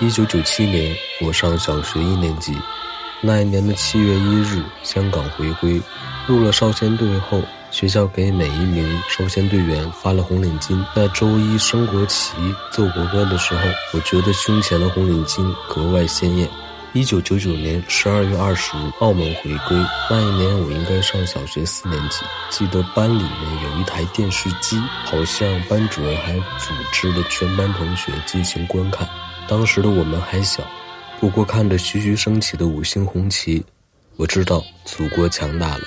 一九九七年，我上小学一年级。那一年的七月一日，香港回归，入了少先队后，学校给每一名少先队员发了红领巾。在周一升国旗、奏国歌的时候，我觉得胸前的红领巾格外鲜艳。一九九九年十二月二十日，澳门回归。那一年我应该上小学四年级。记得班里面有一台电视机，好像班主任还组织了全班同学进行观看。当时的我们还小，不过看着徐徐升起的五星红旗，我知道祖国强大了。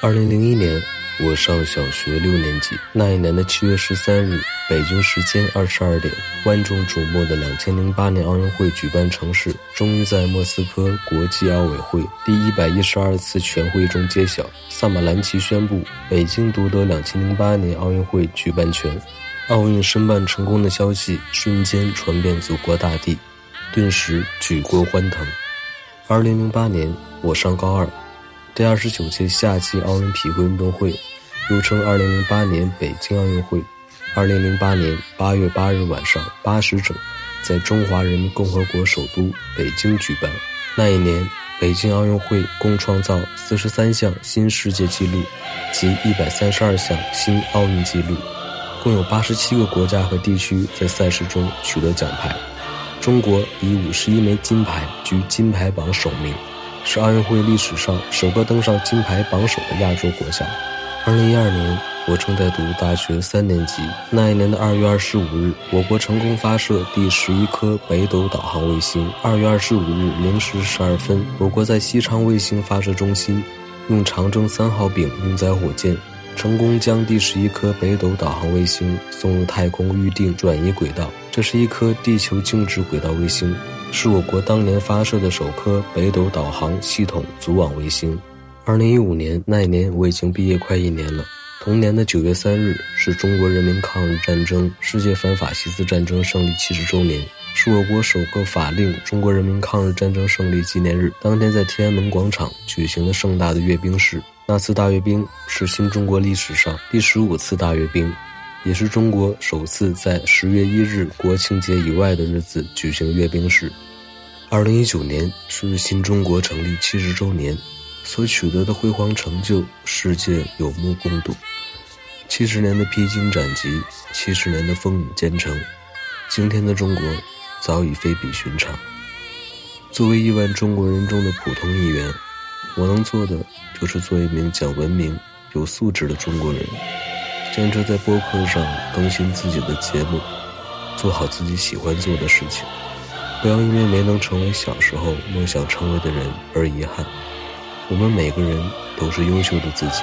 二零零一年。我上小学六年级那一年的七月十三日，北京时间二十二点，万众瞩目的两千零八年奥运会举办城市终于在莫斯科国际奥委会第一百一十二次全会中揭晓。萨马兰奇宣布北京夺得两千零八年奥运会举办权，奥运申办成功的消息瞬间传遍祖国大地，顿时举国欢腾。二零零八年，我上高二。第二十九届夏季奥林匹克运动会，又称二零零八年北京奥运会，二零零八年八月八日晚上八时整，在中华人民共和国首都北京举办。那一年，北京奥运会共创造四十三项新世界纪录及一百三十二项新奥运纪录，共有八十七个国家和地区在赛事中取得奖牌。中国以五十一枚金牌居金牌榜首名。是奥运会历史上首个登上金牌榜首的亚洲国家。二零一二年，我正在读大学三年级。那一年的二月二十五日，我国成功发射第十一颗北斗导航卫星。二月二十五日零时十二分，我国在西昌卫星发射中心，用长征三号丙运载火箭，成功将第十一颗北斗导航卫星送入太空预定转移轨道。这是一颗地球静止轨道卫星。是我国当年发射的首颗北斗导航系统组网卫星。二零一五年那一年，我已经毕业快一年了。同年的九月三日是中国人民抗日战争世界反法西斯战争胜利七十周年，是我国首个法定中国人民抗日战争胜利纪念日。当天在天安门广场举行了盛大的阅兵式。那次大阅兵是新中国历史上第十五次大阅兵。也是中国首次在十月一日国庆节以外的日子举行阅兵式。二零一九年是新中国成立七十周年，所取得的辉煌成就，世界有目共睹。七十年的披荆斩棘，七十年的风雨兼程，今天的中国早已非比寻常。作为亿万中国人中的普通一员，我能做的就是做一名讲文明、有素质的中国人。坚持在播客上更新自己的节目，做好自己喜欢做的事情，不要因为没能成为小时候梦想成为的人而遗憾。我们每个人都是优秀的自己。